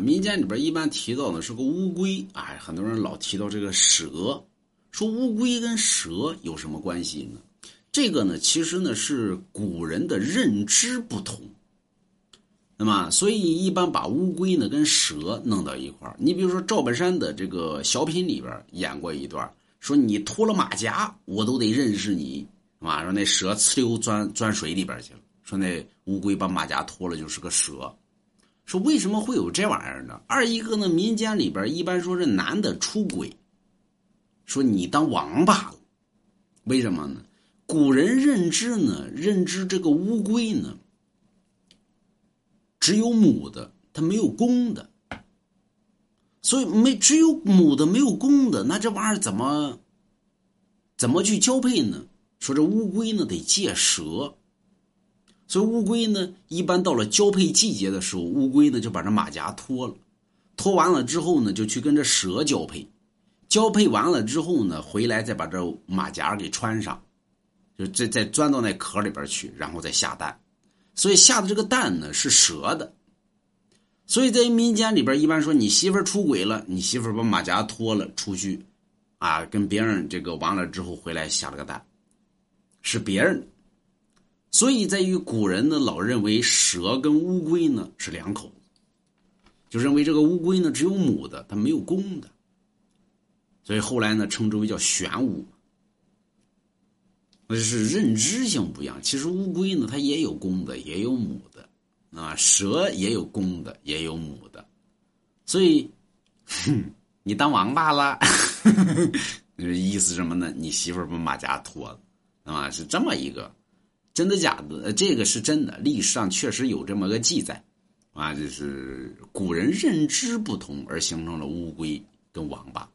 民间里边一般提到的是个乌龟，哎，很多人老提到这个蛇，说乌龟跟蛇有什么关系呢？这个呢，其实呢是古人的认知不同。那么，所以一般把乌龟呢跟蛇弄到一块。你比如说赵本山的这个小品里边演过一段，说你脱了马甲，我都得认识你，啊，说那蛇呲溜钻钻水里边去了。说那乌龟把马甲脱了就是个蛇。说为什么会有这玩意儿呢？二一个呢，民间里边一般说是男的出轨，说你当王八了，为什么呢？古人认知呢，认知这个乌龟呢。只有母的，它没有公的，所以没只有母的没有公的，那这玩意儿怎么怎么去交配呢？说这乌龟呢得借蛇，所以乌龟呢一般到了交配季节的时候，乌龟呢就把这马甲脱了，脱完了之后呢就去跟这蛇交配，交配完了之后呢回来再把这马甲给穿上，就再再钻到那壳里边去，然后再下蛋。所以下的这个蛋呢是蛇的，所以在民间里边一般说你媳妇出轨了，你媳妇把马甲脱了出去，啊，跟别人这个完了之后回来下了个蛋，是别人。所以在于古人呢老认为蛇跟乌龟呢是两口子，就认为这个乌龟呢只有母的，它没有公的，所以后来呢称之为叫玄武。那是认知性不一样。其实乌龟呢，它也有公的，也有母的，啊，蛇也有公的，也有母的。所以，你当王八了，意思什么呢？你媳妇把马甲脱了，啊，是这么一个，真的假的？这个是真的，历史上确实有这么个记载，啊，就是古人认知不同而形成了乌龟跟王八。